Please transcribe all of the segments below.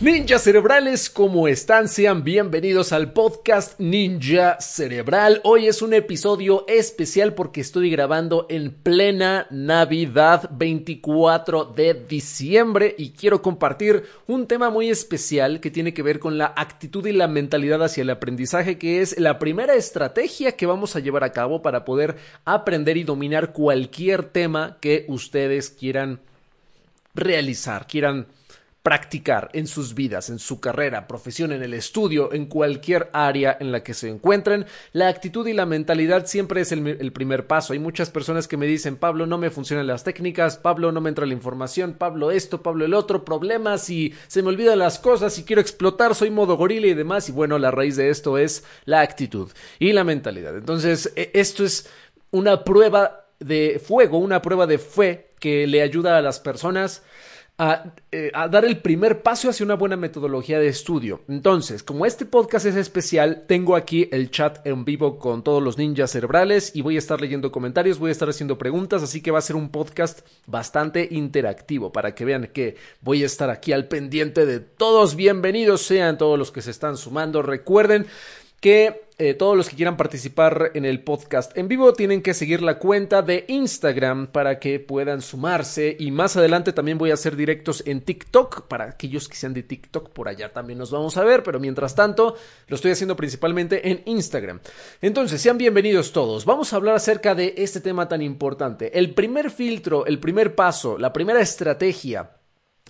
Ninjas cerebrales, ¿cómo están? Sean bienvenidos al podcast Ninja Cerebral. Hoy es un episodio especial porque estoy grabando en plena Navidad 24 de diciembre y quiero compartir un tema muy especial que tiene que ver con la actitud y la mentalidad hacia el aprendizaje, que es la primera estrategia que vamos a llevar a cabo para poder aprender y dominar cualquier tema que ustedes quieran realizar, quieran practicar en sus vidas, en su carrera, profesión, en el estudio, en cualquier área en la que se encuentren, la actitud y la mentalidad siempre es el, primer paso. Hay muchas personas que me dicen, Pablo, no me funcionan las técnicas, Pablo, no me entra la información, Pablo esto, Pablo el otro, problemas y se me olvidan las cosas y quiero explotar, soy modo gorila y demás. Y bueno, la raíz de esto es la actitud y la mentalidad. Entonces, esto es una prueba de fuego, una prueba de fe que le ayuda a las personas a, eh, a, dar el primer paso hacia una buena metodología de estudio. Entonces, como este podcast es especial, tengo aquí el chat en vivo con todos los ninjas cerebrales y voy a estar leyendo comentarios, voy a estar haciendo preguntas, así que va a ser un podcast bastante interactivo para que vean que voy a estar aquí al pendiente de todos. Bienvenidos sean todos los que se están sumando. Recuerden que eh, todos los que quieran participar en el podcast en vivo tienen que seguir la cuenta de Instagram para que puedan sumarse. Y más adelante también voy a hacer directos en TikTok para aquellos que sean de TikTok por allá también nos vamos a ver. Pero mientras tanto lo estoy haciendo principalmente en Instagram. Entonces sean bienvenidos todos. Vamos a hablar acerca de este tema tan importante. El primer filtro el primer paso la primera estrategia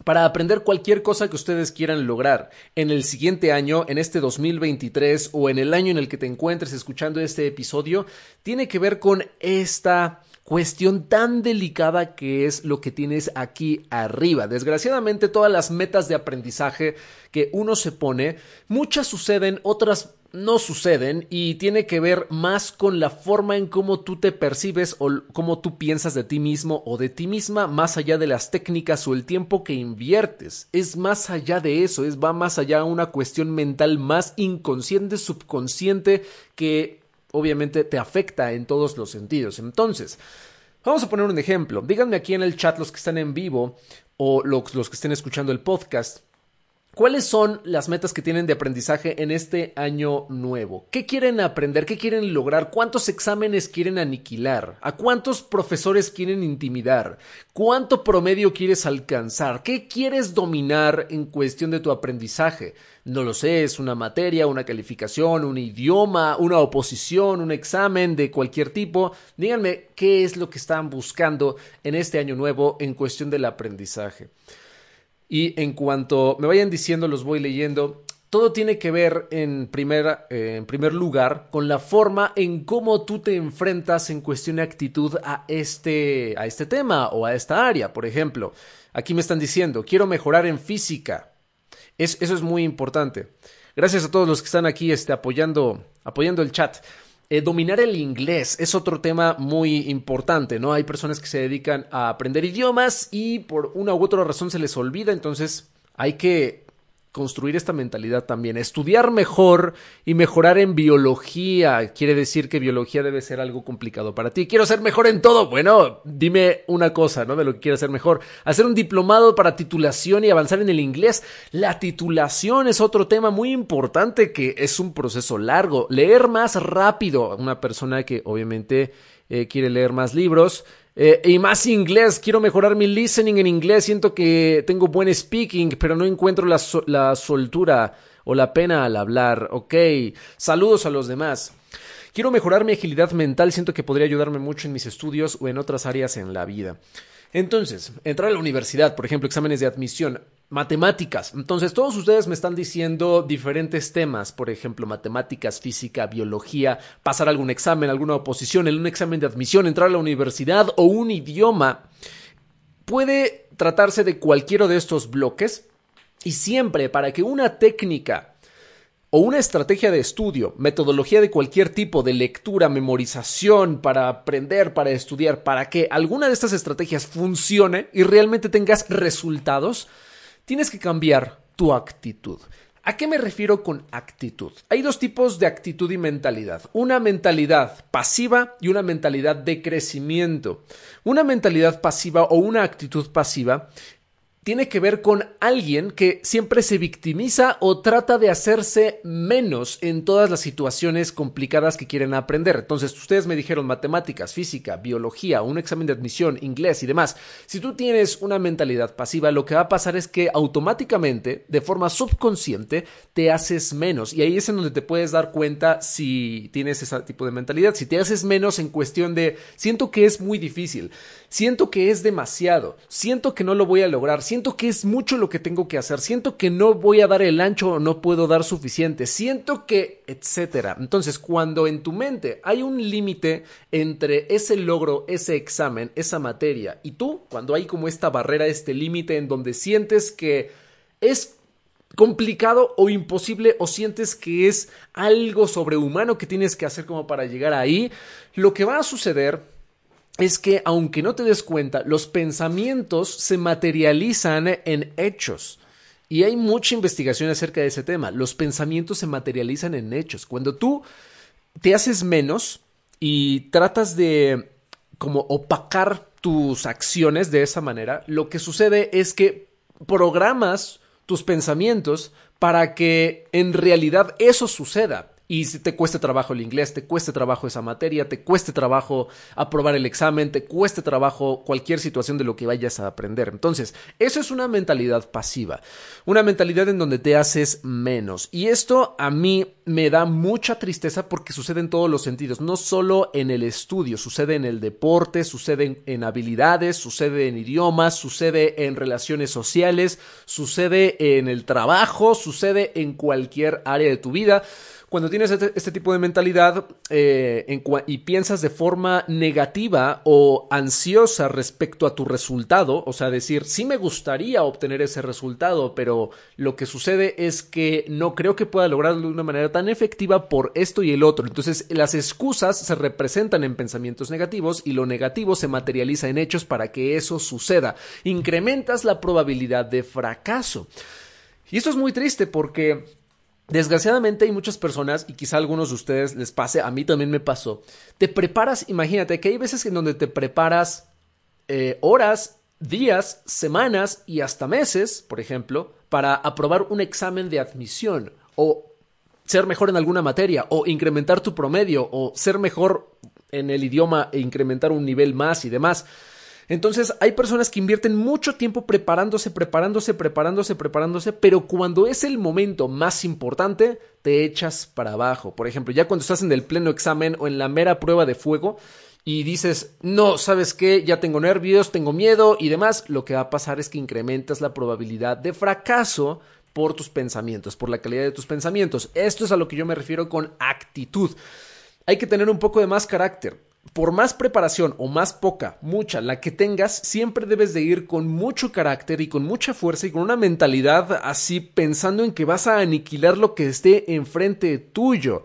para aprender cualquier cosa que ustedes quieran lograr en el siguiente año, en este 2023 o en el año en el que te encuentres escuchando este episodio, tiene que ver con esta cuestión tan delicada que es lo que tienes aquí arriba. Desgraciadamente todas las metas de aprendizaje que uno se pone, muchas suceden, otras no suceden y tiene que ver más con la forma en cómo tú te percibes o cómo tú piensas de ti mismo o de ti misma más allá de las técnicas o el tiempo que inviertes. Es más allá de eso, es va más allá una cuestión mental más inconsciente, subconsciente que obviamente te afecta en todos los sentidos. Entonces, vamos a poner un ejemplo. Díganme aquí en el chat los que están en vivo o los, los que estén escuchando el podcast. ¿Cuáles son las metas que tienen de aprendizaje en este año nuevo? ¿Qué quieren aprender? ¿Qué quieren lograr? ¿Cuántos exámenes quieren aniquilar? ¿A cuántos profesores quieren intimidar? ¿Cuánto promedio quieres alcanzar? ¿Qué quieres dominar en cuestión de tu aprendizaje? No lo sé, es una materia, una calificación, un idioma, una oposición, un examen de cualquier tipo. Díganme qué es lo que están buscando en este año nuevo en cuestión del aprendizaje. Y en cuanto me vayan diciendo, los voy leyendo. Todo tiene que ver en primer, eh, en primer lugar con la forma en cómo tú te enfrentas en cuestión de actitud a este, a este tema o a esta área. Por ejemplo, aquí me están diciendo, quiero mejorar en física. Es, eso es muy importante. Gracias a todos los que están aquí este, apoyando, apoyando el chat. Eh, dominar el inglés es otro tema muy importante, ¿no? Hay personas que se dedican a aprender idiomas y por una u otra razón se les olvida, entonces hay que construir esta mentalidad también. Estudiar mejor y mejorar en biología quiere decir que biología debe ser algo complicado para ti. Quiero ser mejor en todo. Bueno, dime una cosa, ¿no? De lo que quieras ser mejor. Hacer un diplomado para titulación y avanzar en el inglés. La titulación es otro tema muy importante que es un proceso largo. Leer más rápido. Una persona que obviamente eh, quiere leer más libros. Eh, y más inglés, quiero mejorar mi listening en inglés, siento que tengo buen speaking, pero no encuentro la, la soltura o la pena al hablar. Ok, saludos a los demás. Quiero mejorar mi agilidad mental, siento que podría ayudarme mucho en mis estudios o en otras áreas en la vida. Entonces, entrar a la universidad, por ejemplo, exámenes de admisión, matemáticas. Entonces, todos ustedes me están diciendo diferentes temas, por ejemplo, matemáticas, física, biología, pasar algún examen, alguna oposición, un examen de admisión, entrar a la universidad o un idioma. Puede tratarse de cualquiera de estos bloques y siempre para que una técnica o una estrategia de estudio, metodología de cualquier tipo, de lectura, memorización, para aprender, para estudiar, para que alguna de estas estrategias funcione y realmente tengas resultados, tienes que cambiar tu actitud. ¿A qué me refiero con actitud? Hay dos tipos de actitud y mentalidad. Una mentalidad pasiva y una mentalidad de crecimiento. Una mentalidad pasiva o una actitud pasiva tiene que ver con alguien que siempre se victimiza o trata de hacerse menos en todas las situaciones complicadas que quieren aprender. Entonces, ustedes me dijeron matemáticas, física, biología, un examen de admisión, inglés y demás. Si tú tienes una mentalidad pasiva, lo que va a pasar es que automáticamente, de forma subconsciente, te haces menos. Y ahí es en donde te puedes dar cuenta si tienes ese tipo de mentalidad. Si te haces menos en cuestión de, siento que es muy difícil, siento que es demasiado, siento que no lo voy a lograr, siento que es mucho lo que tengo que hacer, siento que no voy a dar el ancho o no puedo dar suficiente, siento que, etcétera. Entonces, cuando en tu mente hay un límite entre ese logro, ese examen, esa materia y tú, cuando hay como esta barrera, este límite en donde sientes que es complicado o imposible o sientes que es algo sobrehumano que tienes que hacer como para llegar ahí, lo que va a suceder es que aunque no te des cuenta, los pensamientos se materializan en hechos. Y hay mucha investigación acerca de ese tema. Los pensamientos se materializan en hechos. Cuando tú te haces menos y tratas de como opacar tus acciones de esa manera, lo que sucede es que programas tus pensamientos para que en realidad eso suceda y te cueste trabajo el inglés, te cueste trabajo esa materia, te cueste trabajo aprobar el examen, te cueste trabajo cualquier situación de lo que vayas a aprender. Entonces, eso es una mentalidad pasiva, una mentalidad en donde te haces menos. Y esto a mí me da mucha tristeza porque sucede en todos los sentidos, no solo en el estudio, sucede en el deporte, sucede en, habilidades, sucede en idiomas, sucede en relaciones sociales, sucede en el trabajo, sucede en cualquier área de tu vida. Cuando tienes este, este, tipo de mentalidad eh, y piensas de forma negativa o ansiosa respecto a tu resultado, o sea, decir, sí me gustaría obtener ese resultado, pero lo que sucede es que no creo que pueda lograrlo de una manera tan efectiva por esto y el otro. Entonces, las excusas se representan en pensamientos negativos y lo negativo se materializa en hechos para que eso suceda. Incrementas la probabilidad de fracaso. Y esto es muy triste porque Desgraciadamente hay muchas personas, y quizá algunos de ustedes les pase, a mí también me pasó, te preparas, imagínate que hay veces en donde te preparas eh, horas, días, semanas y hasta meses, por ejemplo, para aprobar un examen de admisión o ser mejor en alguna materia o incrementar tu promedio o ser mejor en el idioma e incrementar un nivel más y demás. Entonces hay personas que invierten mucho tiempo preparándose, preparándose, preparándose, preparándose, pero cuando es el momento más importante, te echas para abajo. Por ejemplo, ya cuando estás en el pleno examen o en la mera prueba de fuego, y dices, no, ¿sabes qué? Ya tengo nervios, tengo miedo y demás, lo que va a pasar es que incrementas la probabilidad de fracaso por tus pensamientos, por la calidad de tus pensamientos. Esto es a lo que yo me refiero con actitud. Hay que tener un poco de más carácter por más preparación o más poca, mucha, la que tengas, siempre debes de ir con mucho carácter y con mucha fuerza y con una mentalidad así pensando en que vas a aniquilar lo que esté enfrente tuyo.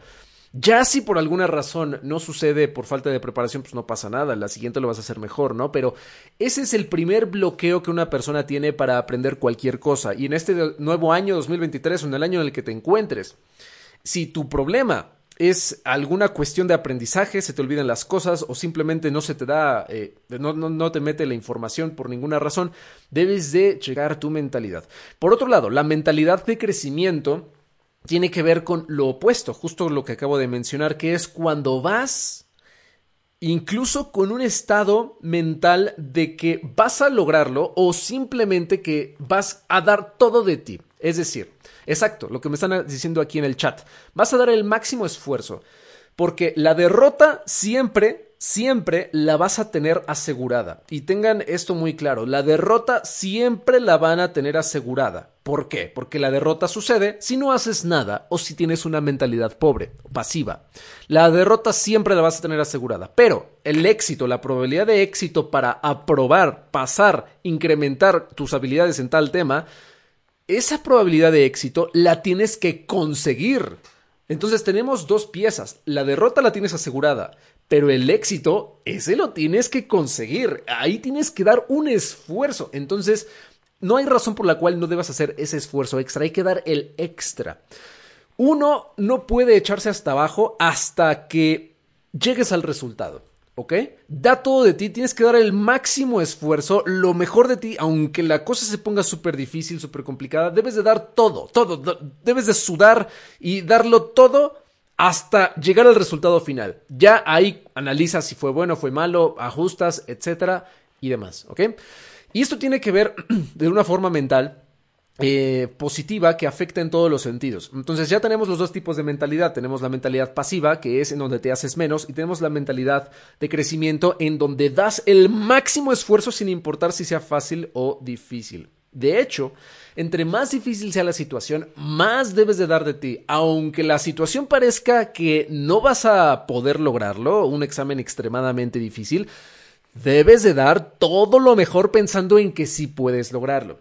Ya si por alguna razón no sucede por falta de preparación, pues no pasa nada, la siguiente lo vas a hacer mejor, ¿no? Pero ese es el primer bloqueo que una persona tiene para aprender cualquier cosa. Y en este nuevo año 2023 o en el año en el que te encuentres, si tu problema es alguna cuestión de aprendizaje, se te olvidan las cosas o simplemente no se te da, eh, no, no, no, te mete la información por ninguna razón, debes de checar tu mentalidad. Por otro lado, la mentalidad de crecimiento tiene que ver con lo opuesto, justo lo que acabo de mencionar, que es cuando vas incluso con un estado mental de que vas a lograrlo o simplemente que vas a dar todo de ti. Es decir, exacto, lo que me están diciendo aquí en el chat, vas a dar el máximo esfuerzo, Porque la derrota siempre siempre la vas a tener asegurada. Y tengan esto muy claro, la derrota siempre la van a tener asegurada. ¿Por qué? Porque la derrota sucede si no haces nada o si tienes una mentalidad pobre, pasiva. La derrota siempre la vas a tener asegurada, pero el éxito, la probabilidad de éxito para aprobar, pasar, incrementar tus habilidades en tal tema, esa probabilidad de éxito la tienes que conseguir. Entonces tenemos dos piezas. La derrota la tienes asegurada, pero el éxito, ese lo tienes que conseguir. Ahí tienes que dar un esfuerzo. Entonces, no hay razón por la cual no debas hacer ese esfuerzo extra. Hay que dar el extra. Uno no puede echarse hasta abajo hasta que llegues al resultado. ¿Ok? Da todo de ti, tienes que dar el máximo esfuerzo, lo mejor de ti, aunque la cosa se ponga súper difícil, súper complicada, debes de dar todo, todo, debes de sudar y darlo todo hasta llegar al resultado final. Ya ahí analizas si fue bueno, fue malo, ajustas, etcétera y demás, ¿ok? Y esto tiene que ver de una forma mental eh, positiva que afecta en todos los sentidos. Entonces ya tenemos los dos tipos de mentalidad. Tenemos la mentalidad pasiva, que es en donde te haces menos, y tenemos la mentalidad de crecimiento, en donde das el máximo esfuerzo sin importar si sea fácil o difícil. De hecho, entre más difícil sea la situación, más debes de dar de ti. Aunque la situación parezca que no vas a poder lograrlo, un examen extremadamente difícil, debes de dar todo lo mejor pensando en que sí puedes lograrlo.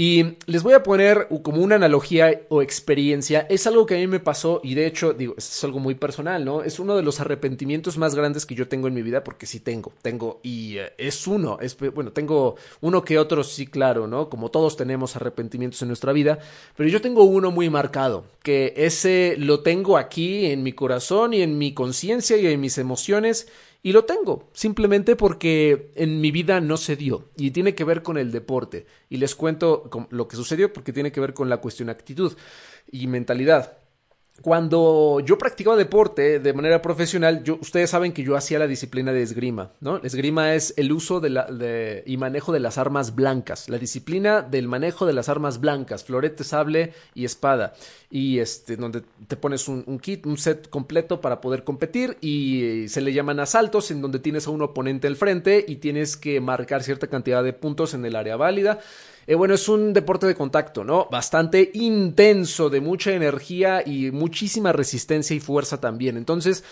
Y les voy a poner como una analogía o experiencia. Es algo que a mí me pasó y de hecho, digo, es algo muy personal, ¿no? Es uno de los arrepentimientos más grandes que yo tengo en mi vida porque sí tengo, tengo y eh, es uno, es, bueno, tengo uno que otro, sí, claro, ¿no? Como todos tenemos arrepentimientos en nuestra vida, pero yo tengo uno muy marcado, que ese lo tengo aquí en mi corazón y en mi conciencia y en mis emociones y lo tengo, simplemente porque en mi vida no se dio y tiene que ver con el deporte. Y les cuento lo que sucedió porque tiene que ver con la cuestión actitud y mentalidad. Cuando yo practicaba deporte de manera profesional, ustedes saben que yo hacía la disciplina de esgrima, ¿no? esgrima es el uso de y manejo de las armas blancas, la disciplina del manejo de las armas blancas, florete, sable y espada, y este, donde te pones un kit, un set completo para poder competir y se le llaman asaltos, en donde tienes a un oponente al frente y tienes que marcar cierta cantidad de puntos en el área válida. Eh, bueno, es un deporte de contacto, ¿no? Bastante intenso, de mucha energía y muchísima resistencia y fuerza también. Entonces,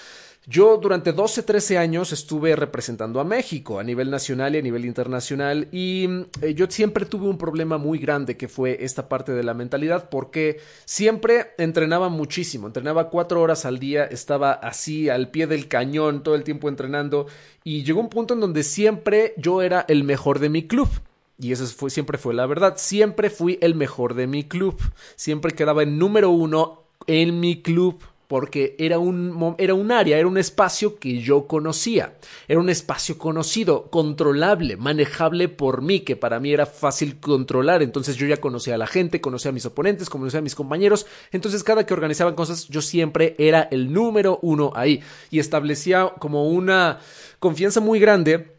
yo durante 12, 13 años estuve representando a México a nivel nacional y a nivel internacional y eh, yo siempre tuve un problema muy grande que fue esta parte de la mentalidad porque siempre entrenaba muchísimo, entrenaba cuatro horas al día, estaba así al pie del cañón todo el tiempo entrenando y llegó un punto en donde siempre yo era el mejor de mi club. Y eso fue, siempre fue la verdad. Siempre fui el mejor de mi club. Siempre quedaba en número uno en mi club. Porque era un, era un área, era un espacio que yo conocía. Era un espacio conocido, controlable, manejable por mí, que para mí era fácil controlar. Entonces yo ya conocía a la gente, conocía a mis oponentes, conocía a mis compañeros. Entonces cada que organizaban cosas, yo siempre era el número uno ahí. Y establecía como una confianza muy grande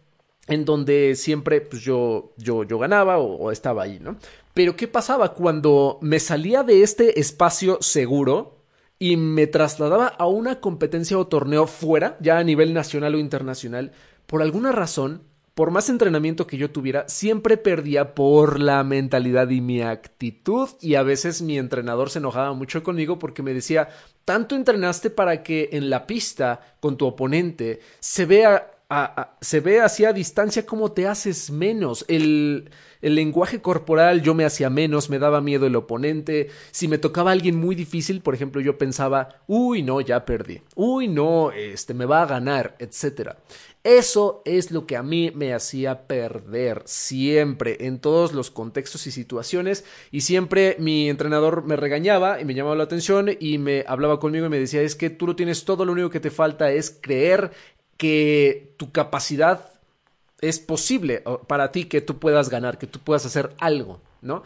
en donde siempre pues, yo, yo, yo ganaba o, estaba ahí, ¿no? Pero ¿qué pasaba cuando me salía de este espacio seguro y me trasladaba a una competencia o torneo fuera, ya a nivel nacional o internacional? Por alguna razón, por más entrenamiento que yo tuviera, siempre perdía por la mentalidad y mi actitud y a veces mi entrenador se enojaba mucho conmigo porque me decía, tanto entrenaste para que en la pista con tu oponente se vea se ve así a distancia como te haces menos. El, el lenguaje corporal yo me hacía menos, me daba miedo el oponente. Si me tocaba alguien muy difícil, por ejemplo, yo pensaba, uy, no, ya perdí. Uy, no, este me va a ganar, etcétera. Eso es lo que a mí me hacía perder siempre, en todos los contextos y situaciones. Y siempre mi entrenador me regañaba y me llamaba la atención y me hablaba conmigo y me decía, es que tú lo tienes todo, lo único que te falta es creer que tu capacidad es posible para ti que tú puedas ganar, que tú puedas hacer algo, ¿no?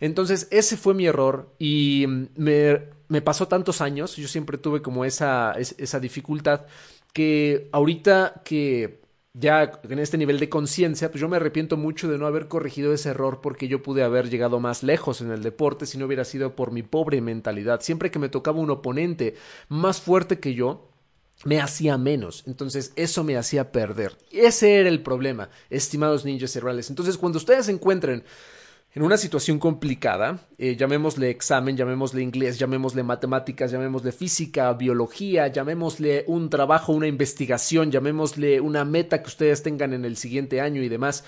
Entonces, ese fue mi error y me, me pasó tantos años, yo siempre tuve como esa, esa dificultad que ahorita que ya en este nivel de conciencia, pues yo me arrepiento mucho de no haber corregido ese error porque yo pude haber llegado más lejos en el deporte si no hubiera sido por mi pobre mentalidad. Siempre que me tocaba un oponente más fuerte que yo, me hacía menos. Entonces, eso me hacía perder. Ese era el problema, estimados ninjas cerebrales. Entonces, cuando ustedes se encuentren en una situación complicada, eh, llamémosle examen, llamémosle inglés, llamémosle matemáticas, llamémosle física, biología, llamémosle un trabajo, una investigación, llamémosle una meta que ustedes tengan en el siguiente año y demás,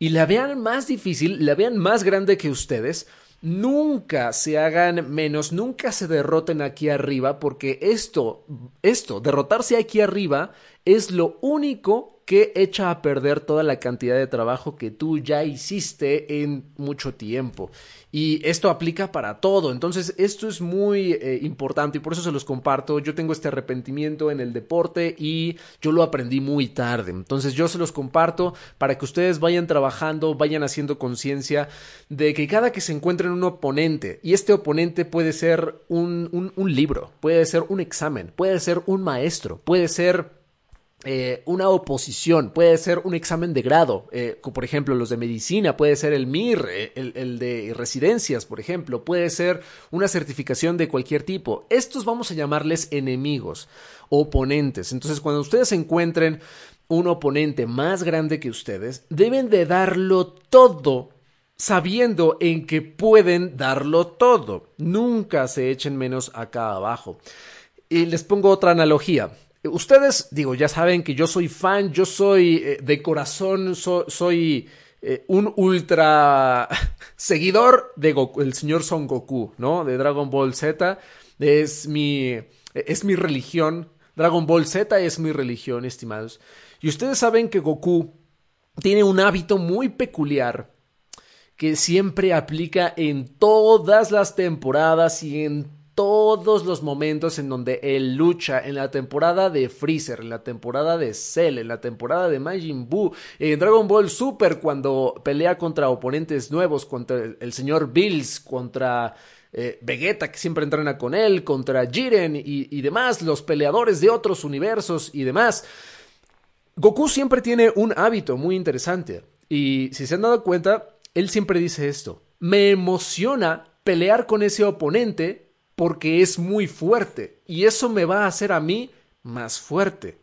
y la vean más difícil, la vean más grande que ustedes, nunca se hagan menos, nunca se derroten aquí arriba, porque esto, esto, derrotarse aquí arriba es lo único que echa a perder toda la cantidad de trabajo que tú ya hiciste en mucho tiempo. Y esto aplica para todo. Entonces, esto es muy eh, importante y por eso se los comparto. Yo tengo este arrepentimiento en el deporte y yo lo aprendí muy tarde. Entonces, yo se los comparto para que ustedes vayan trabajando, vayan haciendo conciencia de que cada que se encuentren un oponente, y este oponente puede ser un, un libro, puede ser un examen, puede ser un maestro, puede ser eh, una oposición, puede ser un examen de grado, eh, por ejemplo los de medicina, puede ser el MIR, eh, el, de residencias, por ejemplo, puede ser una certificación de cualquier tipo. Estos vamos a llamarles enemigos, oponentes. Entonces, cuando ustedes encuentren un oponente más grande que ustedes, deben de darlo todo sabiendo en que pueden darlo todo. Nunca se echen menos acá abajo. Y les pongo otra analogía. Ustedes, digo, ya saben que yo soy fan, yo soy eh, de corazón, soy eh, un ultra seguidor de Goku, el señor Son Goku, ¿no? De Dragon Ball Z. Es mi, es mi religión. Dragon Ball Z es mi religión, estimados. Y ustedes saben que Goku tiene un hábito muy peculiar que siempre aplica en todas las temporadas y en todos los momentos en donde él lucha en la temporada de Freezer, en la temporada de Cell, en la temporada de Majin Buu, en Dragon Ball Super cuando pelea contra oponentes nuevos, contra el, señor Bills, contra eh, Vegeta que siempre entrena con él, contra Jiren y, y demás, los peleadores de otros universos y demás. Goku siempre tiene un hábito muy interesante y si se han dado cuenta, él siempre dice esto, me emociona pelear con ese oponente porque es muy fuerte y eso me va a hacer a mí más fuerte.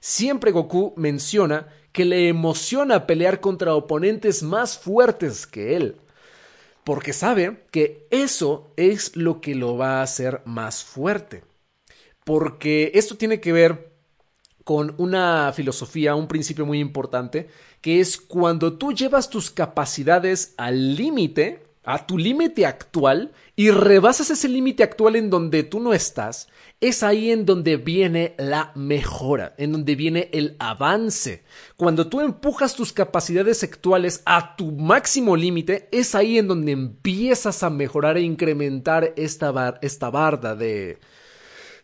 Siempre Goku menciona que le emociona pelear contra oponentes más fuertes que él, porque sabe que eso es lo que lo va a hacer más fuerte. Porque esto tiene que ver con una filosofía, un principio muy importante, que es cuando tú llevas tus capacidades al límite, a tu límite actual y rebasas ese límite actual en donde tú no estás, es ahí en donde viene la mejora, en donde viene el avance. Cuando tú empujas tus capacidades actuales a tu máximo límite, es ahí en donde empiezas a mejorar e incrementar esta, esta barda de,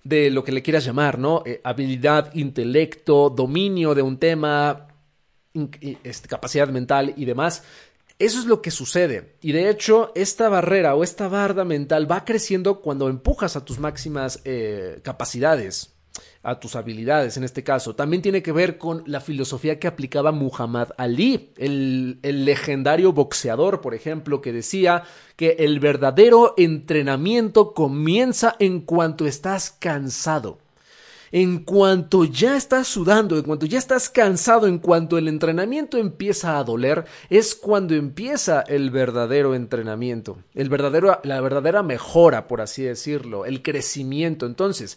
de lo que le quieras llamar, ¿no? Eh, habilidad, intelecto, dominio de un tema, este, capacidad mental y demás. Eso es lo que sucede. Y de hecho, esta barrera o esta barda mental va creciendo cuando empujas a tus máximas eh, capacidades, a tus habilidades en este caso. También tiene que ver con la filosofía que aplicaba Muhammad Ali, el, el legendario boxeador, por ejemplo, que decía que el verdadero entrenamiento comienza en cuanto estás cansado en cuanto ya estás sudando, en cuanto ya estás cansado, en cuanto el entrenamiento empieza a doler, es cuando empieza el verdadero entrenamiento, el verdadero, la verdadera mejora, por así decirlo, el crecimiento. Entonces,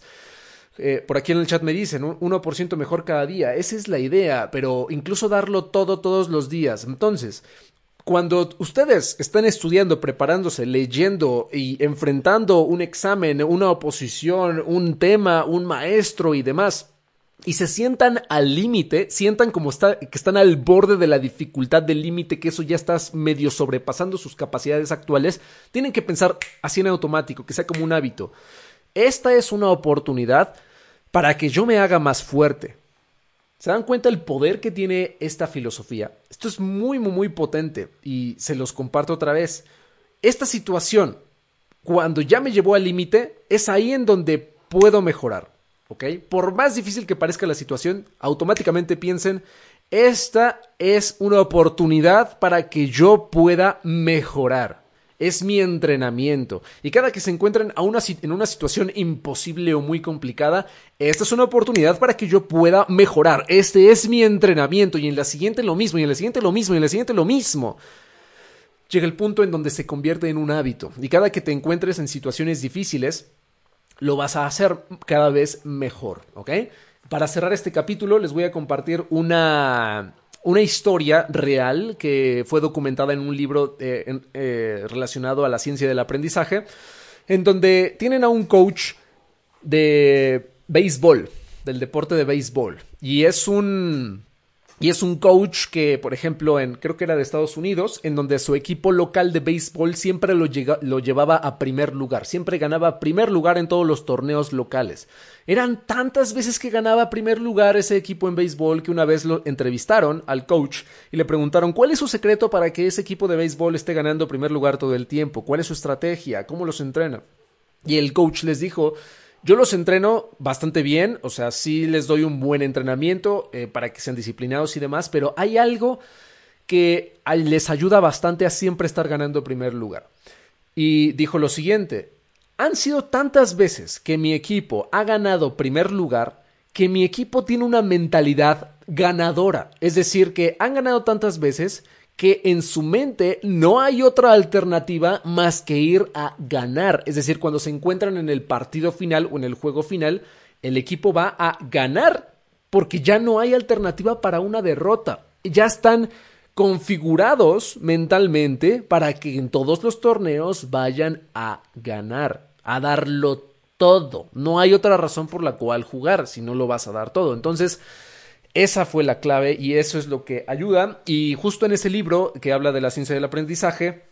eh, por aquí en el chat me dicen, 1% mejor cada día. Esa es la idea, pero incluso darlo todo todos los días. Entonces, cuando ustedes están estudiando, preparándose, leyendo y enfrentando un examen, una oposición, un tema, un maestro y demás, y se sientan al límite, sientan como que están al borde de la dificultad del límite, que eso ya está medio sobrepasando sus capacidades actuales, tienen que pensar así en automático, que sea como un hábito. Esta es una oportunidad para que yo me haga más fuerte, ¿Se dan cuenta el poder que tiene esta filosofía? Esto es muy, muy, muy potente y se los comparto otra vez. Esta situación, cuando ya me llevó al límite, es ahí en donde puedo mejorar. ¿Ok? Por más difícil que parezca la situación, automáticamente piensen, esta es una oportunidad para que yo pueda mejorar. Es mi entrenamiento. Y cada que se encuentren a una, en una situación imposible o muy complicada, esta es una oportunidad para que yo pueda mejorar. Este es mi entrenamiento y en la siguiente lo mismo, y en la siguiente lo mismo, y en la siguiente lo mismo. Llega el punto en donde se convierte en un hábito. Y cada que te encuentres en situaciones difíciles, lo vas a hacer cada vez mejor, ¿ok? Para cerrar este capítulo les voy a compartir una, una historia real que fue documentada en un libro eh, eh, relacionado a la ciencia del aprendizaje, en donde tienen a un coach de béisbol, del deporte de béisbol, y es un y es un coach que, por ejemplo, en creo que era de Estados Unidos, en donde su equipo local de béisbol siempre lo, lo, llevaba a primer lugar, siempre ganaba primer lugar en todos los torneos locales. Eran tantas veces que ganaba primer lugar ese equipo en béisbol que una vez lo entrevistaron al coach y le preguntaron cuál es su secreto para que ese equipo de béisbol esté ganando primer lugar todo el tiempo, cuál es su estrategia, cómo los entrena. Y el coach les dijo yo los entreno bastante bien, o sea, sí les doy un buen entrenamiento eh, para que sean disciplinados y demás, pero hay algo que les ayuda bastante a siempre estar ganando primer lugar. Y dijo lo siguiente, han sido tantas veces que mi equipo ha ganado primer lugar que mi equipo tiene una mentalidad ganadora. Es decir, que han ganado tantas veces que en su mente no hay otra alternativa más que ir a ganar. Es decir, cuando se encuentran en el partido final o en el juego final, el equipo va a ganar porque ya no hay alternativa para una derrota. Ya están configurados mentalmente para que en todos los torneos vayan a ganar, a darlo todo. No hay otra razón por la cual jugar si no lo vas a dar todo. Entonces, esa fue la clave y eso es lo que ayuda. Y justo en ese libro que habla de la ciencia del aprendizaje,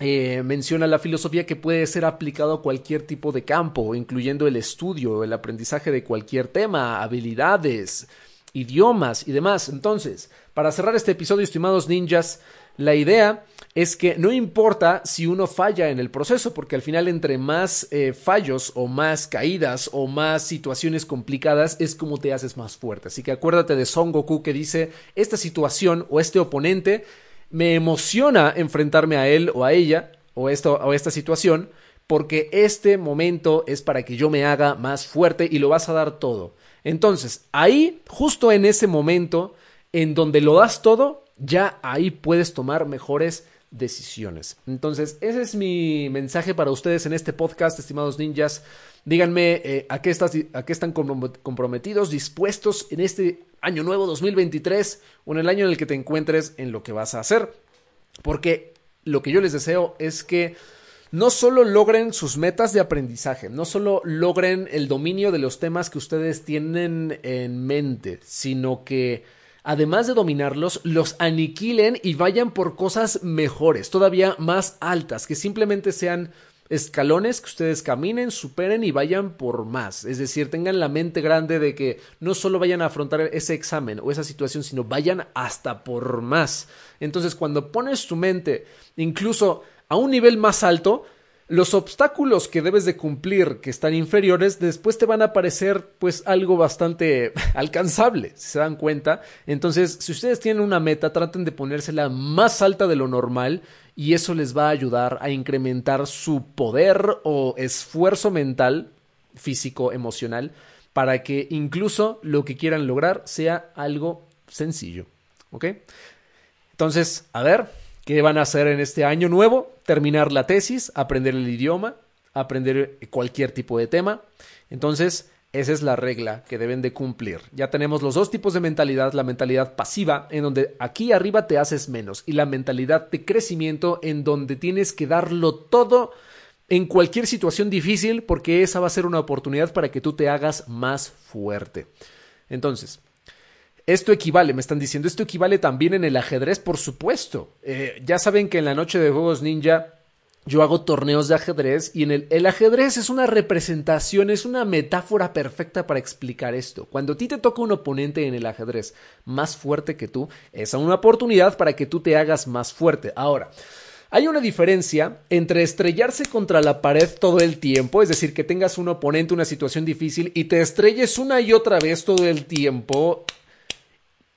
eh, menciona la filosofía que puede ser aplicado a cualquier tipo de campo, incluyendo el estudio, el aprendizaje de cualquier tema, habilidades, idiomas y demás. Entonces, para cerrar este episodio, estimados ninjas, la idea es que no importa si uno falla en el proceso, porque al final entre más eh, fallos o más caídas o más situaciones complicadas es como te haces más fuerte. Así que acuérdate de Son Goku que dice, esta situación o este oponente me emociona enfrentarme a él o a ella o, esto, o esta situación porque este momento es para que yo me haga más fuerte y lo vas a dar todo. Entonces, ahí, justo en ese momento en donde lo das todo, ya ahí puedes tomar mejores decisiones. Entonces, ese es mi mensaje para ustedes en este podcast, estimados ninjas. Díganme eh, a, qué a qué están comprometidos, dispuestos en este año nuevo 2023 o en el año en el que te encuentres en lo que vas a hacer. Porque lo que yo les deseo es que no solo logren sus metas de aprendizaje, no solo logren el dominio de los temas que ustedes tienen en mente, sino que además de dominarlos, los aniquilen y vayan por cosas mejores, todavía más altas, que simplemente sean escalones que ustedes caminen, superen y vayan por más. Es decir, tengan la mente grande de que no solo vayan a afrontar ese examen o esa situación, sino vayan hasta por más. Entonces, cuando pones tu mente incluso a un nivel más alto, los obstáculos que debes de cumplir que están inferiores después te van a parecer pues algo bastante alcanzable, si se dan cuenta. Entonces, si ustedes tienen una meta, traten de ponérsela más alta de lo normal y eso les va a ayudar a incrementar su poder o esfuerzo mental, físico, emocional, para que incluso lo que quieran lograr sea algo sencillo. ¿Ok? Entonces, a ver, ¿qué van a hacer en este año nuevo? terminar la tesis, aprender el idioma, aprender cualquier tipo de tema. Entonces, esa es la regla que deben de cumplir. Ya tenemos los dos tipos de mentalidad, la mentalidad pasiva, en donde aquí arriba te haces menos, y la mentalidad de crecimiento, en donde tienes que darlo todo en cualquier situación difícil, porque esa va a ser una oportunidad para que tú te hagas más fuerte. Entonces, esto equivale, me están diciendo, esto equivale también en el ajedrez, por supuesto. Eh, ya saben que en la noche de Juegos Ninja yo hago torneos de ajedrez y en el, el, ajedrez es una representación, es una metáfora perfecta para explicar esto. Cuando a ti te toca un oponente en el ajedrez más fuerte que tú, es una oportunidad para que tú te hagas más fuerte. Ahora, hay una diferencia entre estrellarse contra la pared todo el tiempo, es decir, que tengas un oponente, una situación difícil y te estrelles una y otra vez todo el tiempo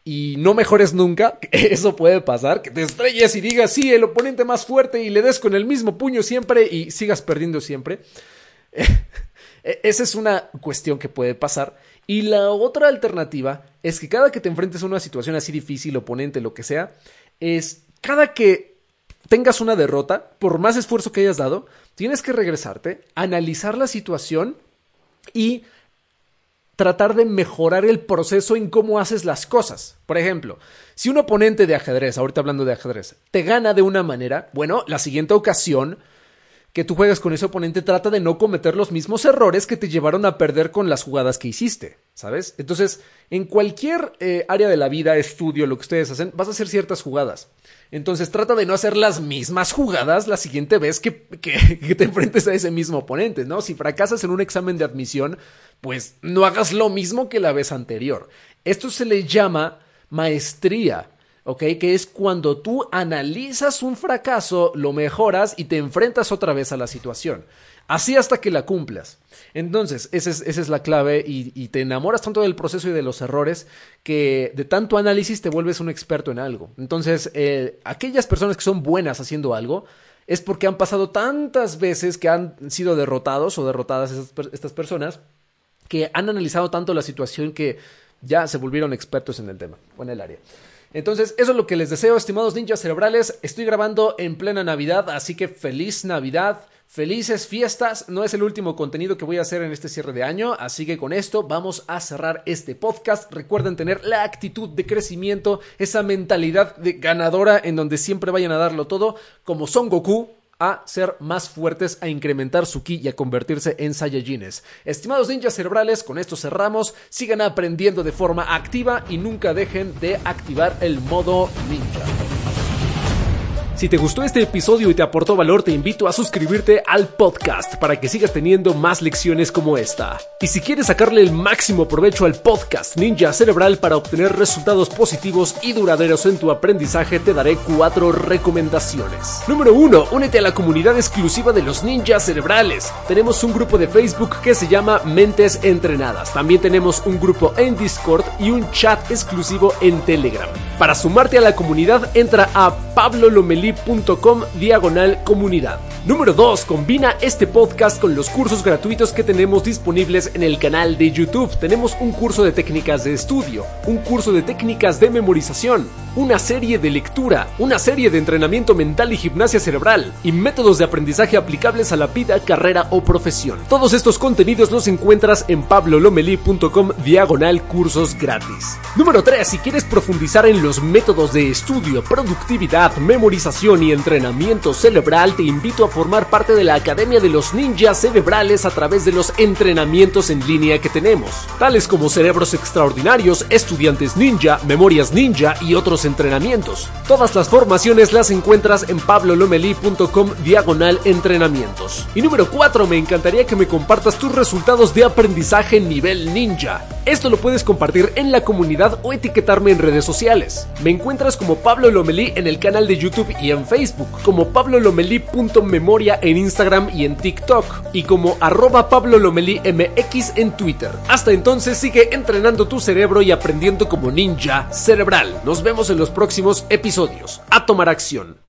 y no mejores nunca, eso puede pasar, que te estrelles y digas, sí, el oponente más fuerte y le des con el mismo puño siempre y sigas perdiendo siempre. Esa es una cuestión que puede pasar. Y la otra alternativa es que cada que te enfrentes a una situación así difícil, oponente, lo que sea, es cada que tengas una derrota, por más esfuerzo que hayas dado, tienes que regresarte, analizar la situación y tratar de mejorar el proceso en cómo haces las cosas. Por ejemplo, si un oponente de ajedrez, ahorita hablando de ajedrez, te gana de una manera, bueno, la siguiente ocasión que tú juegas con ese oponente trata de no cometer los mismos errores que te llevaron a perder con las jugadas que hiciste, ¿sabes? Entonces, en cualquier eh, área de la vida, estudio, lo que ustedes hacen, vas a hacer ciertas jugadas. Entonces, trata de no hacer las mismas jugadas la siguiente vez que, te enfrentes a ese mismo oponente, ¿no? Si fracasas en un examen de admisión, pues no hagas lo mismo que la vez anterior. Esto se le llama maestría. ¿ok? Que es cuando tú analizas un fracaso, lo mejoras y te enfrentas otra vez a la situación. Así hasta que la cumplas. Entonces, esa es, la clave y, te enamoras tanto del proceso y de los errores que de tanto análisis te vuelves un experto en algo. Entonces, eh, aquellas personas que son buenas haciendo algo es porque han pasado tantas veces que han sido derrotados o derrotadas estas personas que han analizado tanto la situación que ya se volvieron expertos en el tema o en el área. Entonces, eso es lo que les deseo, estimados ninjas cerebrales. Estoy grabando en plena Navidad, así que feliz Navidad. Felices fiestas, no es el último contenido que voy a hacer en este cierre de año, así que con esto vamos a cerrar este podcast. Recuerden tener la actitud de crecimiento, esa mentalidad de ganadora en donde siempre vayan a darlo todo, como Son Goku, a ser más fuertes, a incrementar su ki y a convertirse en Saiyajines. Estimados ninjas cerebrales, con esto cerramos. Sigan aprendiendo de forma activa y nunca dejen de activar el modo ninja. Si te gustó este episodio y te aportó valor, te invito a suscribirte al podcast para que sigas teniendo más lecciones como esta. Y si quieres sacarle el máximo provecho al podcast Ninja Cerebral para obtener resultados positivos y duraderos en tu aprendizaje, te daré cuatro recomendaciones. Número 1. Únete a la comunidad exclusiva de los ninjas cerebrales. Tenemos un grupo de Facebook que se llama Mentes Entrenadas. También tenemos un grupo en Discord y un chat exclusivo en Telegram. Para sumarte a la comunidad, entra a Pablo Lomelí diagonal comunidad. Número 2. Combina este podcast con los cursos gratuitos que tenemos disponibles en el canal de YouTube. Tenemos un curso de técnicas de estudio, un curso de técnicas de memorización, una serie de lectura, una serie de entrenamiento mental y gimnasia cerebral y métodos de aprendizaje aplicables a la vida, carrera o profesión. Todos estos contenidos los encuentras en pablolomeli.com diagonal cursos gratis. Número 3. Si quieres profundizar en los métodos de estudio, productividad, memorización, y entrenamiento cerebral, te invito a formar parte de la Academia de los Ninjas Cerebrales a través de los entrenamientos en línea que tenemos, tales como cerebros extraordinarios, estudiantes ninja, memorias ninja y otros entrenamientos. Todas las formaciones las encuentras en pablolomeli.com diagonal entrenamientos. Y número 4, me encantaría que me compartas tus resultados de aprendizaje nivel ninja. Esto lo puedes compartir en la comunidad o etiquetarme en redes sociales. Me encuentras como Pablo Lomelí en el canal de YouTube y en Facebook, como pablolomeli.memoria en Instagram y en TikTok, y como arroba MX en Twitter. Hasta entonces sigue entrenando tu cerebro y aprendiendo como ninja cerebral. Nos vemos en los próximos episodios. A tomar acción.